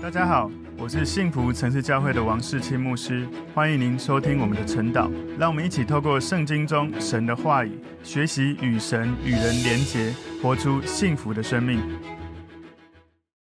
大家好，我是幸福城市教会的王世清牧师，欢迎您收听我们的晨祷。让我们一起透过圣经中神的话语，学习与神与人连结，活出幸福的生命。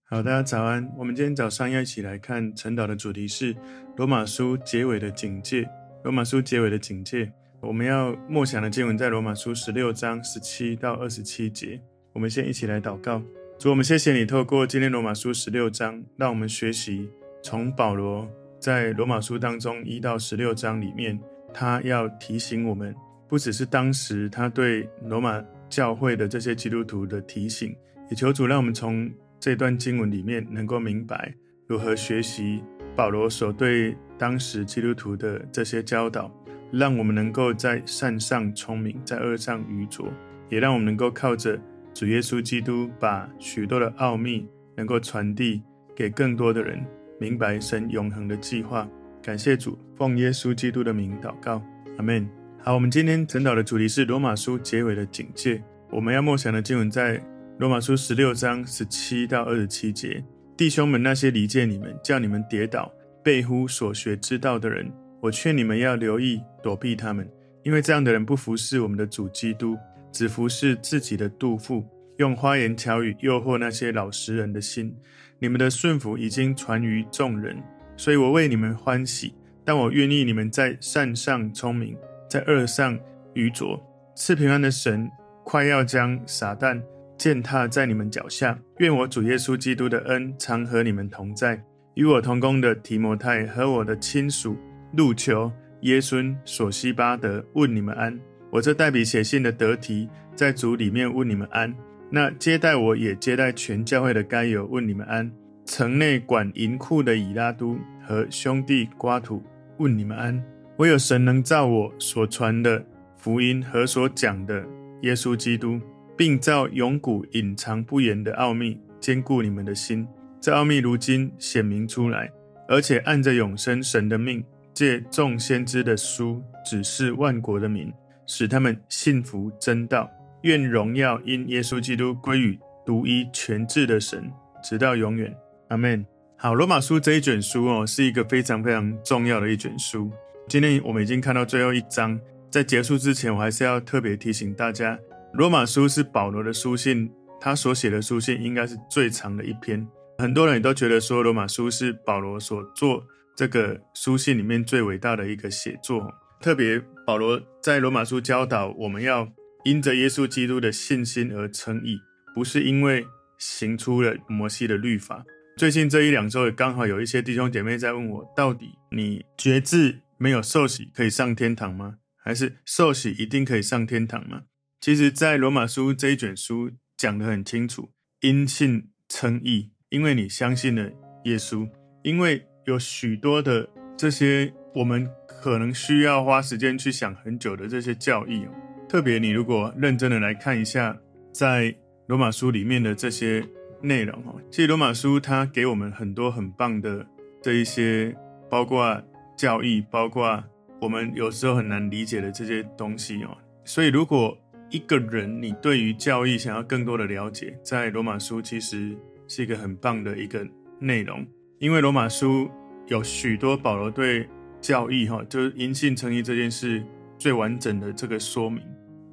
好，大家早安。我们今天早上要一起来看晨祷的主题是罗马书结尾的警戒。罗马书结尾的警戒，我们要默想的经文在罗马书十六章十七到二十七节。我们先一起来祷告。主，我们谢谢你透过今天罗马书十六章，让我们学习从保罗在罗马书当中一到十六章里面，他要提醒我们，不只是当时他对罗马教会的这些基督徒的提醒，也求主让我们从这段经文里面能够明白如何学习保罗所对当时基督徒的这些教导，让我们能够在善上聪明，在恶上愚拙，也让我们能够靠着。主耶稣基督把许多的奥秘能够传递给更多的人，明白神永恒的计划。感谢主，奉耶稣基督的名祷告，阿门。好，我们今天晨祷的主题是罗马书结尾的警戒。我们要默想的经文在罗马书十六章十七到二十七节。弟兄们，那些离间你们、叫你们跌倒、背乎所学之道的人，我劝你们要留意躲避他们，因为这样的人不服侍我们的主基督。只服侍自己的肚腹，用花言巧语诱惑那些老实人的心。你们的顺服已经传于众人，所以我为你们欢喜。但我愿意你们在善上聪明，在恶上愚拙。赐平安的神快要将撒旦践踏在你们脚下。愿我主耶稣基督的恩常和你们同在。与我同工的提摩太和我的亲属路求、耶孙、索西巴德问你们安。我这代笔写信的得提，在主里面问你们安。那接待我也接待全教会的该友问你们安。城内管银库的以拉都和兄弟瓜土问你们安。唯有神能照我所传的福音和所讲的耶稣基督，并照永古隐藏不言的奥秘，坚固你们的心。这奥秘如今显明出来，而且按着永生神的命，借众先知的书指示万国的民。使他们信服真道，愿荣耀因耶稣基督归于独一全智的神，直到永远。阿门。好，罗马书这一卷书哦，是一个非常非常重要的一卷书。今天我们已经看到最后一章，在结束之前，我还是要特别提醒大家，罗马书是保罗的书信，他所写的书信应该是最长的一篇。很多人也都觉得说，罗马书是保罗所做这个书信里面最伟大的一个写作。特别保罗在罗马书教导我们要因着耶稣基督的信心而称义，不是因为行出了摩西的律法。最近这一两周也刚好有一些弟兄姐妹在问我，到底你决志没有受洗可以上天堂吗？还是受洗一定可以上天堂吗？其实，在罗马书这一卷书讲得很清楚，因信称义，因为你相信了耶稣，因为有许多的这些我们。可能需要花时间去想很久的这些教义哦，特别你如果认真的来看一下，在罗马书里面的这些内容哦，其实罗马书它给我们很多很棒的这一些，包括教义，包括我们有时候很难理解的这些东西哦。所以如果一个人你对于教义想要更多的了解，在罗马书其实是一个很棒的一个内容，因为罗马书有许多保罗对。教义哈，就是因信称义这件事最完整的这个说明。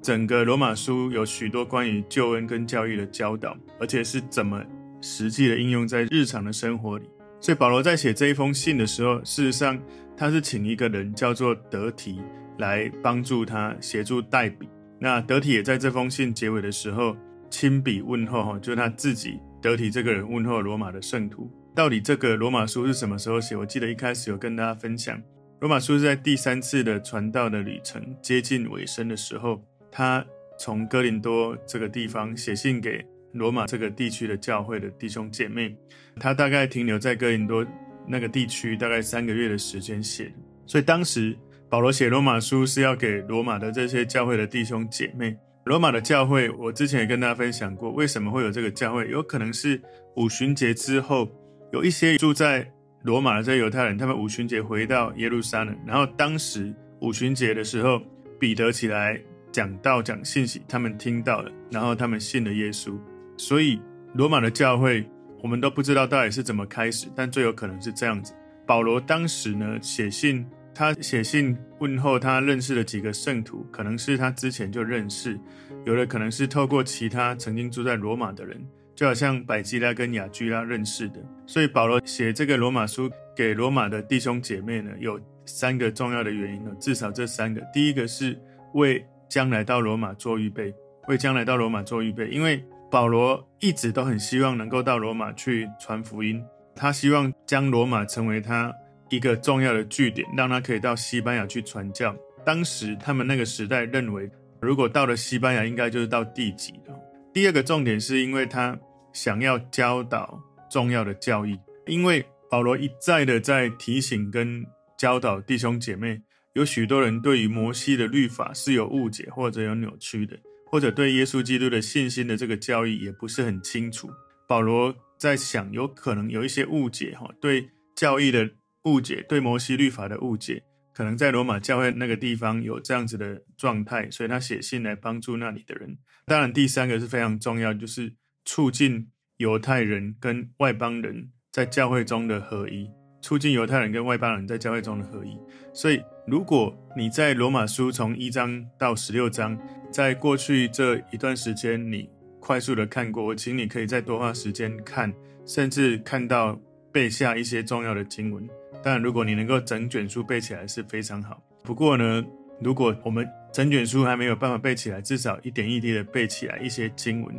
整个罗马书有许多关于救恩跟教义的教导，而且是怎么实际的应用在日常的生活里。所以保罗在写这一封信的时候，事实上他是请一个人叫做得提来帮助他协助代笔。那得提也在这封信结尾的时候亲笔问候哈，就是他自己得提这个人问候罗马的圣徒。到底这个罗马书是什么时候写？我记得一开始有跟大家分享，罗马书是在第三次的传道的旅程接近尾声的时候，他从哥林多这个地方写信给罗马这个地区的教会的弟兄姐妹。他大概停留在哥林多那个地区大概三个月的时间写的。所以当时保罗写罗马书是要给罗马的这些教会的弟兄姐妹。罗马的教会，我之前也跟大家分享过，为什么会有这个教会？有可能是五旬节之后。有一些住在罗马的这些犹太人，他们五旬节回到耶路撒冷，然后当时五旬节的时候，彼得起来讲道讲信息，他们听到了，然后他们信了耶稣。所以罗马的教会我们都不知道到底是怎么开始，但最有可能是这样子。保罗当时呢写信，他写信问候他认识的几个圣徒，可能是他之前就认识，有的可能是透过其他曾经住在罗马的人，就好像百基拉跟雅居拉认识的。所以保罗写这个罗马书给罗马的弟兄姐妹呢，有三个重要的原因呢，至少这三个。第一个是为将来到罗马做预备，为将来到罗马做预备，因为保罗一直都很希望能够到罗马去传福音。他希望将罗马成为他一个重要的据点，让他可以到西班牙去传教。当时他们那个时代认为，如果到了西班牙，应该就是到地极了。第二个重点是因为他想要教导重要的教义，因为保罗一再的在提醒跟教导弟兄姐妹，有许多人对于摩西的律法是有误解或者有扭曲的，或者对耶稣基督的信心的这个教义也不是很清楚。保罗。在想，有可能有一些误解，哈，对教义的误解，对摩西律法的误解，可能在罗马教会那个地方有这样子的状态，所以他写信来帮助那里的人。当然，第三个是非常重要，就是促进犹太人跟外邦人在教会中的合一，促进犹太人跟外邦人在教会中的合一。所以，如果你在罗马书从一章到十六章，在过去这一段时间，你快速的看过，我请你可以再多花时间看，甚至看到背下一些重要的经文。当然，如果你能够整卷书背起来是非常好。不过呢，如果我们整卷书还没有办法背起来，至少一点一滴的背起来一些经文，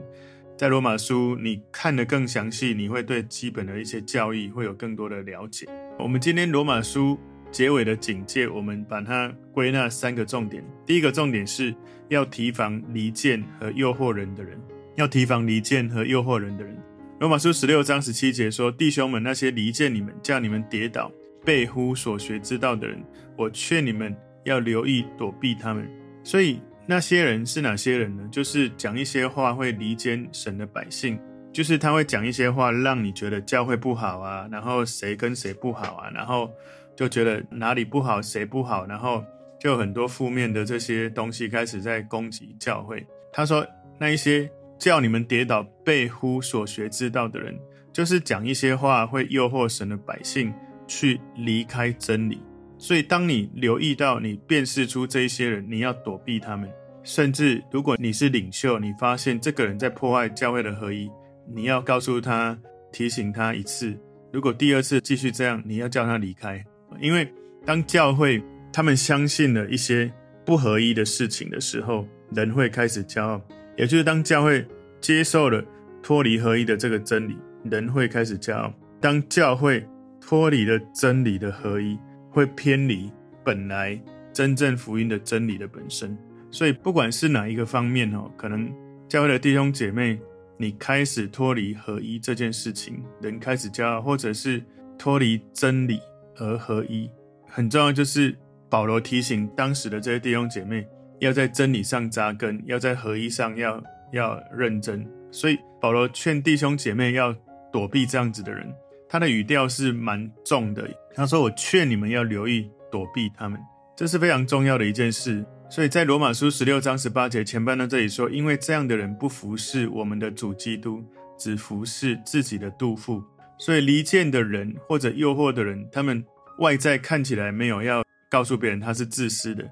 在罗马书你看得更详细，你会对基本的一些教义会有更多的了解。我们今天罗马书结尾的警戒，我们把它归纳三个重点。第一个重点是要提防离间和诱惑人的人。要提防离间和诱惑人的人。罗马书十六章十七节说：“弟兄们，那些离间你们、叫你们跌倒、背乎所学之道的人，我劝你们要留意躲避他们。”所以那些人是哪些人呢？就是讲一些话会离间神的百姓，就是他会讲一些话让你觉得教会不好啊，然后谁跟谁不好啊，然后就觉得哪里不好，谁不好，然后就很多负面的这些东西开始在攻击教会。他说那一些。叫你们跌倒、背乎所学之道的人，就是讲一些话会诱惑神的百姓去离开真理。所以，当你留意到、你辨识出这一些人，你要躲避他们。甚至，如果你是领袖，你发现这个人在破坏教会的合一，你要告诉他、提醒他一次。如果第二次继续这样，你要叫他离开。因为当教会他们相信了一些不合一的事情的时候，人会开始骄傲。也就是当教会接受了脱离合一的这个真理，人会开始骄傲。当教会脱离了真理的合一，会偏离本来真正福音的真理的本身。所以，不管是哪一个方面哦，可能教会的弟兄姐妹，你开始脱离合一这件事情，人开始骄傲，或者是脱离真理而合一，很重要。就是保罗提醒当时的这些弟兄姐妹。要在真理上扎根，要在合一上要要认真。所以保罗劝弟兄姐妹要躲避这样子的人，他的语调是蛮重的。他说：“我劝你们要留意躲避他们，这是非常重要的一件事。”所以在罗马书十六章十八节前半段这里说：“因为这样的人不服侍我们的主基督，只服侍自己的肚腹。”所以离间的人或者诱惑的人，他们外在看起来没有要告诉别人他是自私的。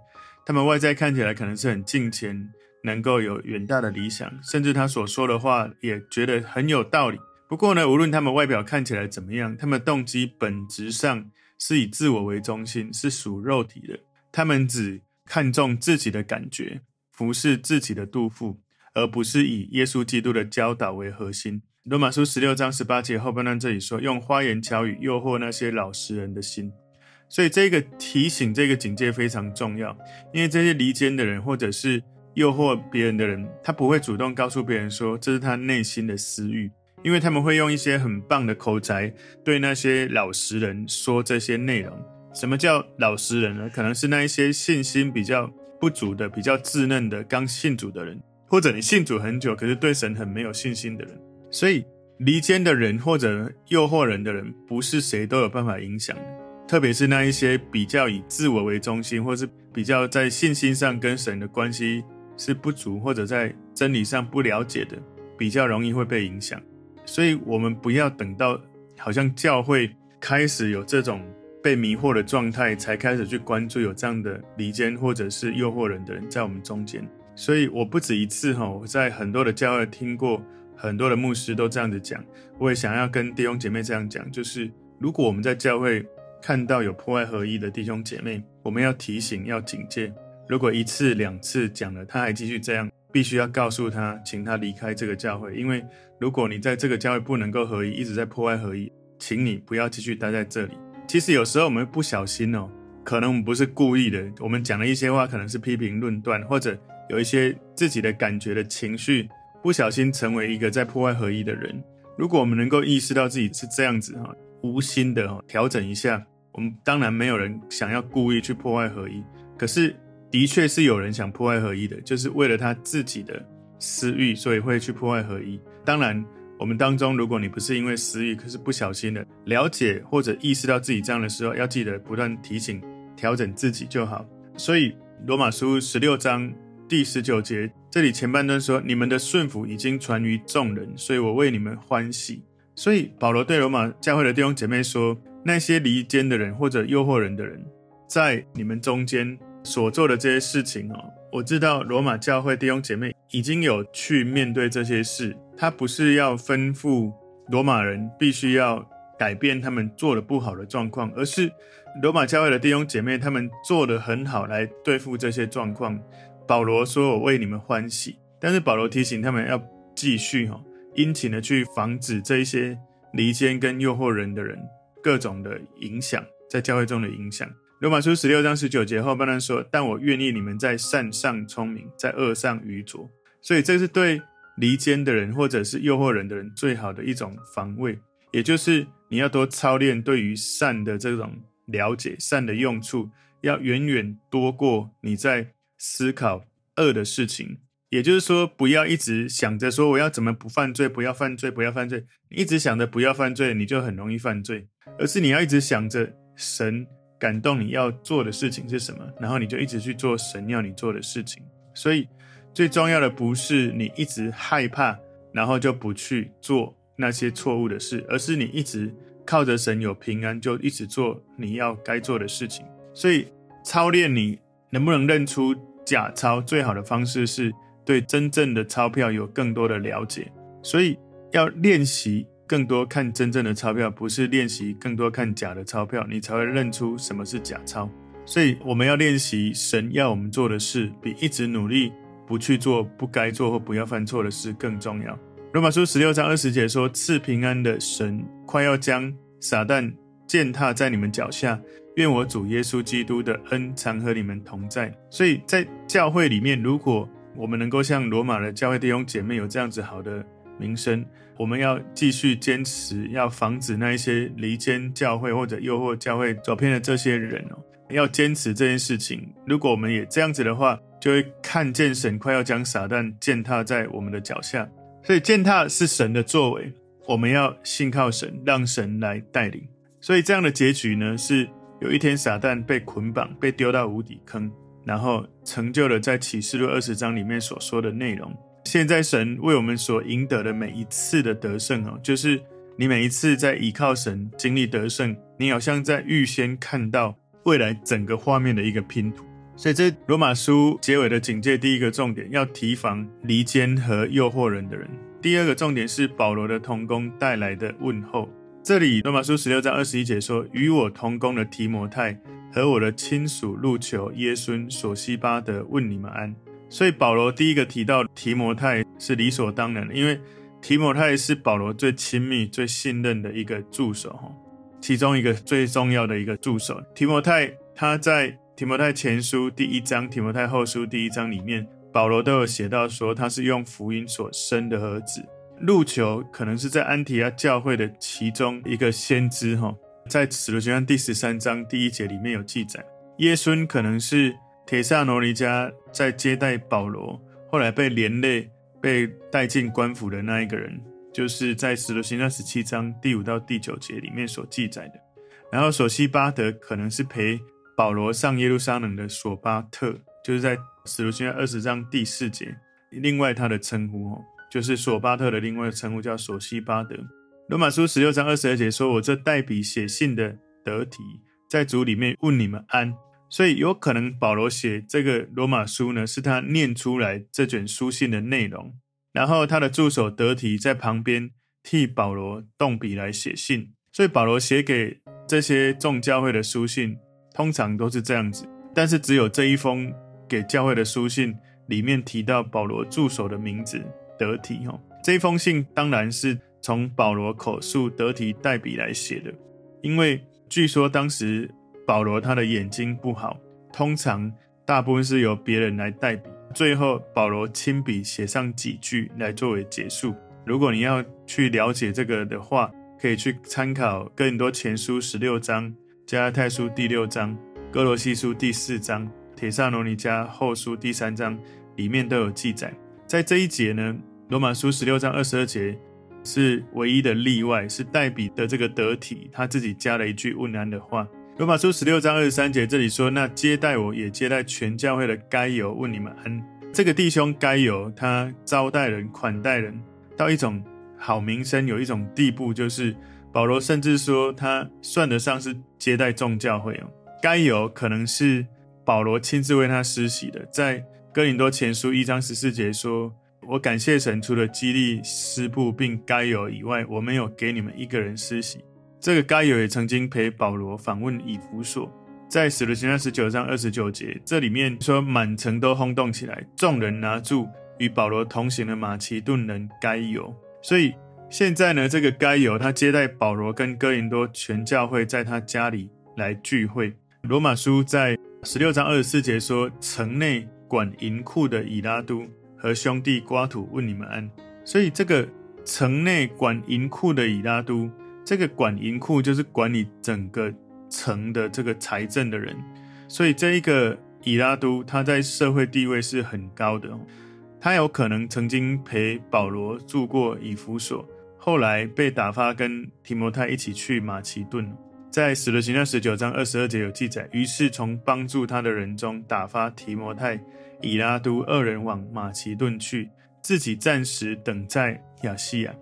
他们外在看起来可能是很敬虔，能够有远大的理想，甚至他所说的话也觉得很有道理。不过呢，无论他们外表看起来怎么样，他们动机本质上是以自我为中心，是属肉体的。他们只看重自己的感觉，服侍自己的肚腹，而不是以耶稣基督的教导为核心。罗马书十六章十八节后半段这里说：“用花言巧语诱惑那些老实人的心。”所以这个提醒，这个警戒非常重要，因为这些离间的人，或者是诱惑别人的人，他不会主动告诉别人说这是他内心的私欲，因为他们会用一些很棒的口才对那些老实人说这些内容。什么叫老实人呢？可能是那一些信心比较不足的、比较稚嫩的刚信主的人，或者你信主很久，可是对神很没有信心的人。所以离间的人或者诱惑人的人，不是谁都有办法影响的。特别是那一些比较以自我为中心，或是比较在信心上跟神的关系是不足，或者在真理上不了解的，比较容易会被影响。所以我们不要等到好像教会开始有这种被迷惑的状态，才开始去关注有这样的离间或者是诱惑人的人在我们中间。所以我不止一次哈，我在很多的教会听过很多的牧师都这样子讲，我也想要跟弟兄姐妹这样讲，就是如果我们在教会看到有破坏合一的弟兄姐妹，我们要提醒要警戒。如果一次两次讲了他还继续这样，必须要告诉他，请他离开这个教会，因为如果你在这个教会不能够合一，一直在破坏合一，请你不要继续待在这里。其实有时候我们不小心哦，可能我们不是故意的，我们讲了一些话，可能是批评论断，或者。有一些自己的感觉的情绪，不小心成为一个在破坏合一的人。如果我们能够意识到自己是这样子哈，无心的哈，调整一下，我们当然没有人想要故意去破坏合一，可是的确是有人想破坏合一的，就是为了他自己的私欲，所以会去破坏合一。当然，我们当中如果你不是因为私欲，可是不小心的了解或者意识到自己这样的时候，要记得不断提醒、调整自己就好。所以罗马书十六章。第十九节，这里前半段说：“你们的顺服已经传于众人，所以我为你们欢喜。”所以保罗对罗马教会的弟兄姐妹说：“那些离间的人或者诱惑人的人，在你们中间所做的这些事情哦，我知道罗马教会弟兄姐妹已经有去面对这些事。他不是要吩咐罗马人必须要改变他们做的不好的状况，而是罗马教会的弟兄姐妹他们做的很好来对付这些状况。”保罗说：“我为你们欢喜。”但是保罗提醒他们要继续哈，殷勤的去防止这一些离间跟诱惑人的人各种的影响，在教会中的影响。罗马书十六章十九节后半段说：“但我愿意你们在善上聪明，在恶上愚拙。”所以这是对离间的人或者是诱惑人的人最好的一种防卫，也就是你要多操练对于善的这种了解，善的用处要远远多过你在。思考恶的事情，也就是说，不要一直想着说我要怎么不犯罪，不要犯罪，不要犯罪。你一直想着不要犯罪，你就很容易犯罪。而是你要一直想着神感动你要做的事情是什么，然后你就一直去做神要你做的事情。所以最重要的不是你一直害怕，然后就不去做那些错误的事，而是你一直靠着神有平安，就一直做你要该做的事情。所以操练你能不能认出假钞最好的方式是对真正的钞票有更多的了解，所以要练习更多看真正的钞票，不是练习更多看假的钞票，你才会认出什么是假钞。所以我们要练习神要我们做的事，比一直努力不去做不该做或不要犯错的事更重要。罗马书十六章二十节说：“赐平安的神快要将撒旦践踏在你们脚下。”愿我主耶稣基督的恩常和你们同在。所以在教会里面，如果我们能够像罗马的教会弟兄姐妹有这样子好的名声，我们要继续坚持，要防止那一些离间教会或者诱惑教会走偏的这些人哦，要坚持这件事情。如果我们也这样子的话，就会看见神快要将撒旦践踏在我们的脚下。所以践踏是神的作为，我们要信靠神，让神来带领。所以这样的结局呢是。有一天，撒旦被捆绑，被丢到无底坑，然后成就了在启示录二十章里面所说的内容。现在，神为我们所赢得的每一次的得胜哦，就是你每一次在依靠神经历得胜，你好像在预先看到未来整个画面的一个拼图。所以，这罗马书结尾的警戒，第一个重点要提防离间和诱惑人的人；第二个重点是保罗的同工带来的问候。这里罗马书十六章二十一节说：“与我同工的提摩太和我的亲属路求、耶孙、索西巴德问你们安。”所以保罗第一个提到提摩太是理所当然的，因为提摩太是保罗最亲密、最信任的一个助手，哈，其中一个最重要的一个助手。提摩太他在提摩太前书第一章、提摩太后书第一章里面，保罗都有写到说他是用福音所生的儿子。路求可能是在安提阿教会的其中一个先知，哈，在使徒行传第十三章第一节里面有记载。耶孙可能是帖撒罗尼迦在接待保罗，后来被连累被带进官府的那一个人，就是在使徒行传十七章第五到第九节里面所记载的。然后索西巴德可能是陪保罗上耶路撒冷的索巴特，就是在使徒行传二十章第四节，另外他的称呼哦，就是索巴特的另外一个称呼叫索西巴德。罗马书十六章二十二节说：“我这代笔写信的得体，在主里面问你们安。”所以有可能保罗写这个罗马书呢，是他念出来这卷书信的内容，然后他的助手得提在旁边替保罗动笔来写信。所以保罗写给这些众教会的书信，通常都是这样子。但是只有这一封给教会的书信里面提到保罗助手的名字得提。哈，这一封信当然是从保罗口述得提代笔来写的，因为据说当时。保罗他的眼睛不好，通常大部分是由别人来代笔，最后保罗亲笔写上几句来作为结束。如果你要去了解这个的话，可以去参考更多前书十六章、加拉太书第六章、哥罗西书第四章、铁萨罗尼迦后书第三章，里面都有记载。在这一节呢，罗马书十六章二十二节是唯一的例外，是代笔的这个得体他自己加了一句问安的话。罗马书十六章二十三节，这里说：“那接待我也接待全教会的该犹，问你们安。”这个弟兄该犹，他招待人、款待人，到一种好名声，有一种地步，就是保罗甚至说他算得上是接待众教会哦。该犹可能是保罗亲自为他施洗的，在哥林多前书一章十四节说：“我感谢神，除了基利斯布并该犹以外，我没有给你们一个人施洗。”这个该犹也曾经陪保罗访问以弗所，在使徒行传十九章二十九节，这里面说满城都轰动起来，众人拿住与保罗同行的马其顿人该犹。所以现在呢，这个该犹他接待保罗跟哥林多全教会在他家里来聚会。罗马书在十六章二十四节说，城内管银库的以拉都和兄弟瓜土问你们安。所以这个城内管银库的以拉都。这个管银库就是管理整个城的这个财政的人，所以这一个以拉都他在社会地位是很高的，他有可能曾经陪保罗住过以弗所，后来被打发跟提摩太一起去马其顿，在使徒行传十九章二十二节有记载，于是从帮助他的人中打发提摩太、以拉都二人往马其顿去，自己暂时等在亚细亚，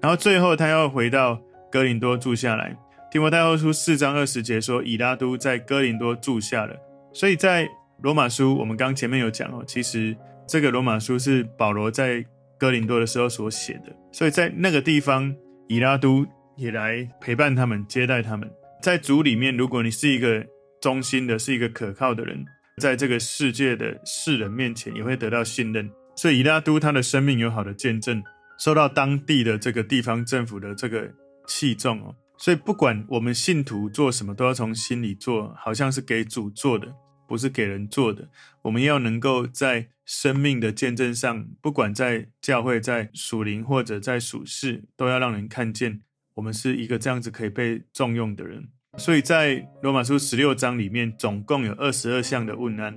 然后最后他要回到。哥林多住下来，提摩太后书四章二十节说，以拉都在哥林多住下了。所以在罗马书，我们刚前面有讲哦，其实这个罗马书是保罗在哥林多的时候所写的。所以在那个地方，以拉都也来陪伴他们，接待他们。在主里面，如果你是一个忠心的，是一个可靠的人，在这个世界的世人面前，也会得到信任。所以以拉都他的生命有好的见证，受到当地的这个地方政府的这个。器重哦，所以不管我们信徒做什么，都要从心里做，好像是给主做的，不是给人做的。我们要能够在生命的见证上，不管在教会、在属灵或者在属世，都要让人看见我们是一个这样子可以被重用的人。所以在罗马书十六章里面，总共有二十二项的问安，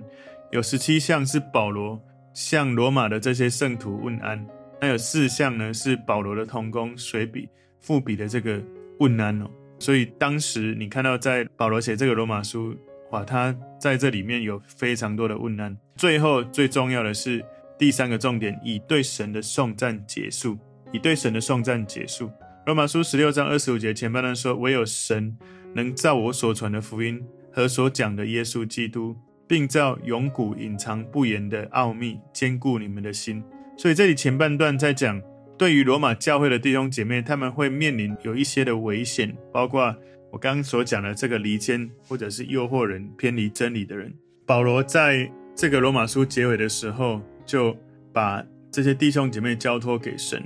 有十七项是保罗向罗马的这些圣徒问安，那有四项呢是保罗的同工随笔。复笔的这个问安哦，所以当时你看到在保罗写这个罗马书，哇，他在这里面有非常多的问安。最后最重要的是第三个重点，以对神的颂赞结束，以对神的颂赞结束。罗马书十六章二十五节前半段说：“唯有神能照我所传的福音和所讲的耶稣基督，并照永古隐藏不言的奥秘坚固你们的心。”所以这里前半段在讲。对于罗马教会的弟兄姐妹，他们会面临有一些的危险，包括我刚刚所讲的这个离间或者是诱惑人偏离真理的人。保罗在这个罗马书结尾的时候，就把这些弟兄姐妹交托给神，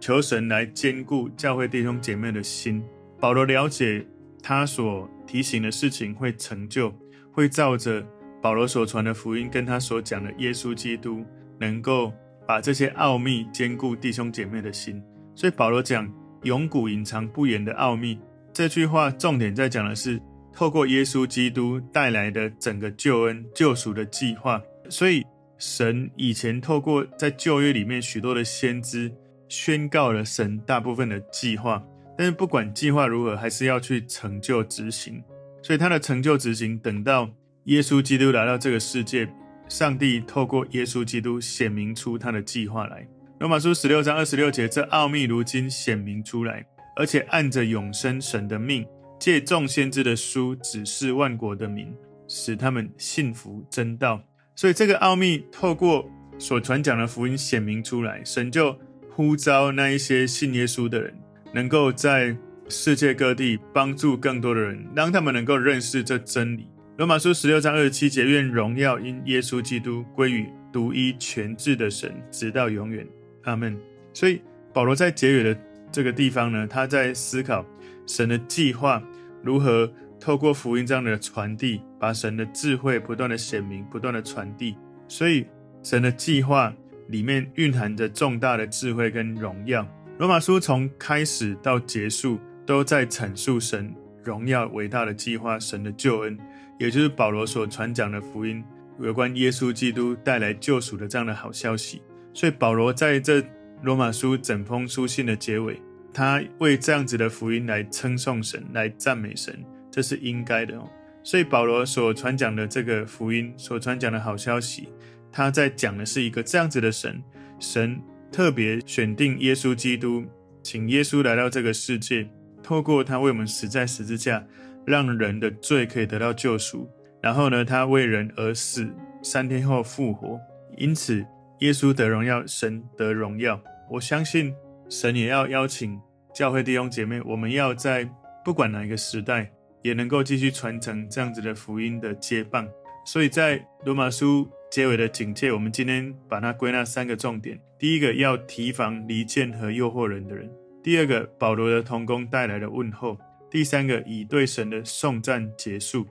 求神来兼顾教会弟兄姐妹的心。保罗了解他所提醒的事情会成就，会照着保罗所传的福音跟他所讲的耶稣基督能够。把这些奥秘坚固弟兄姐妹的心，所以保罗讲永古隐藏不言的奥秘这句话，重点在讲的是透过耶稣基督带来的整个救恩救赎的计划。所以神以前透过在旧约里面许多的先知宣告了神大部分的计划，但是不管计划如何，还是要去成就执行。所以他的成就执行，等到耶稣基督来到这个世界。上帝透过耶稣基督显明出他的计划来，罗马书十六章二十六节，这奥秘如今显明出来，而且按着永生神的命，借众先知的书指示万国的民，使他们信服真道。所以这个奥秘透过所传讲的福音显明出来，神就呼召那一些信耶稣的人，能够在世界各地帮助更多的人，让他们能够认识这真理。罗马书十六章二十七节，愿荣耀因耶稣基督归于独一全智的神，直到永远。阿门。所以保罗在结尾的这个地方呢，他在思考神的计划如何透过福音这样的传递，把神的智慧不断的显明，不断的传递。所以神的计划里面蕴含着重大的智慧跟荣耀。罗马书从开始到结束都在阐述神荣耀伟大的计划，神的救恩，也就是保罗所传讲的福音，有关耶稣基督带来救赎的这样的好消息。所以保罗在这罗马书整封书信的结尾，他为这样子的福音来称颂神，来赞美神，这是应该的哦。所以保罗所传讲的这个福音，所传讲的好消息，他在讲的是一个这样子的神，神特别选定耶稣基督，请耶稣来到这个世界，透过他为我们死在十字架，让人的罪可以得到救赎。然后呢，他为人而死，三天后复活，因此。耶稣得荣耀，神得荣耀。我相信神也要邀请教会弟兄姐妹，我们要在不管哪一个时代，也能够继续传承这样子的福音的接棒。所以在罗马书结尾的警戒，我们今天把它归纳三个重点：第一个，要提防离间和诱惑人的人；第二个，保罗的同工带来的问候；第三个，以对神的颂赞结束。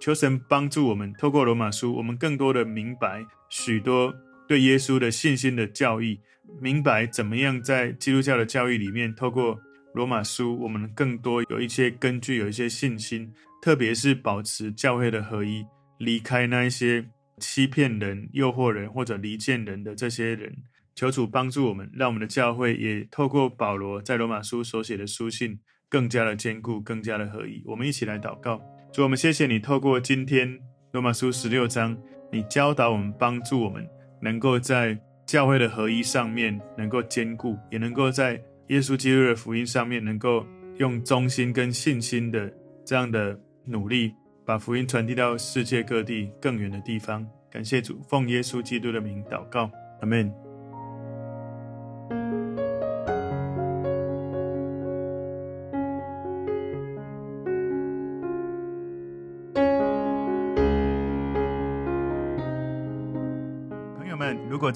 求神帮助我们，透过罗马书，我们更多的明白许多。对耶稣的信心的教义，明白怎么样在基督教的教义里面，透过罗马书，我们更多有一些根据，有一些信心，特别是保持教会的合一，离开那一些欺骗人、诱惑人或者离间人的这些人。求主帮助我们，让我们的教会也透过保罗在罗马书所写的书信，更加的坚固，更加的合一。我们一起来祷告，主，我们谢谢你，透过今天罗马书十六章，你教导我们，帮助我们。能够在教会的合一上面能够坚固，也能够在耶稣基督的福音上面能够用忠心跟信心的这样的努力，把福音传递到世界各地更远的地方。感谢主，奉耶稣基督的名祷告，阿门。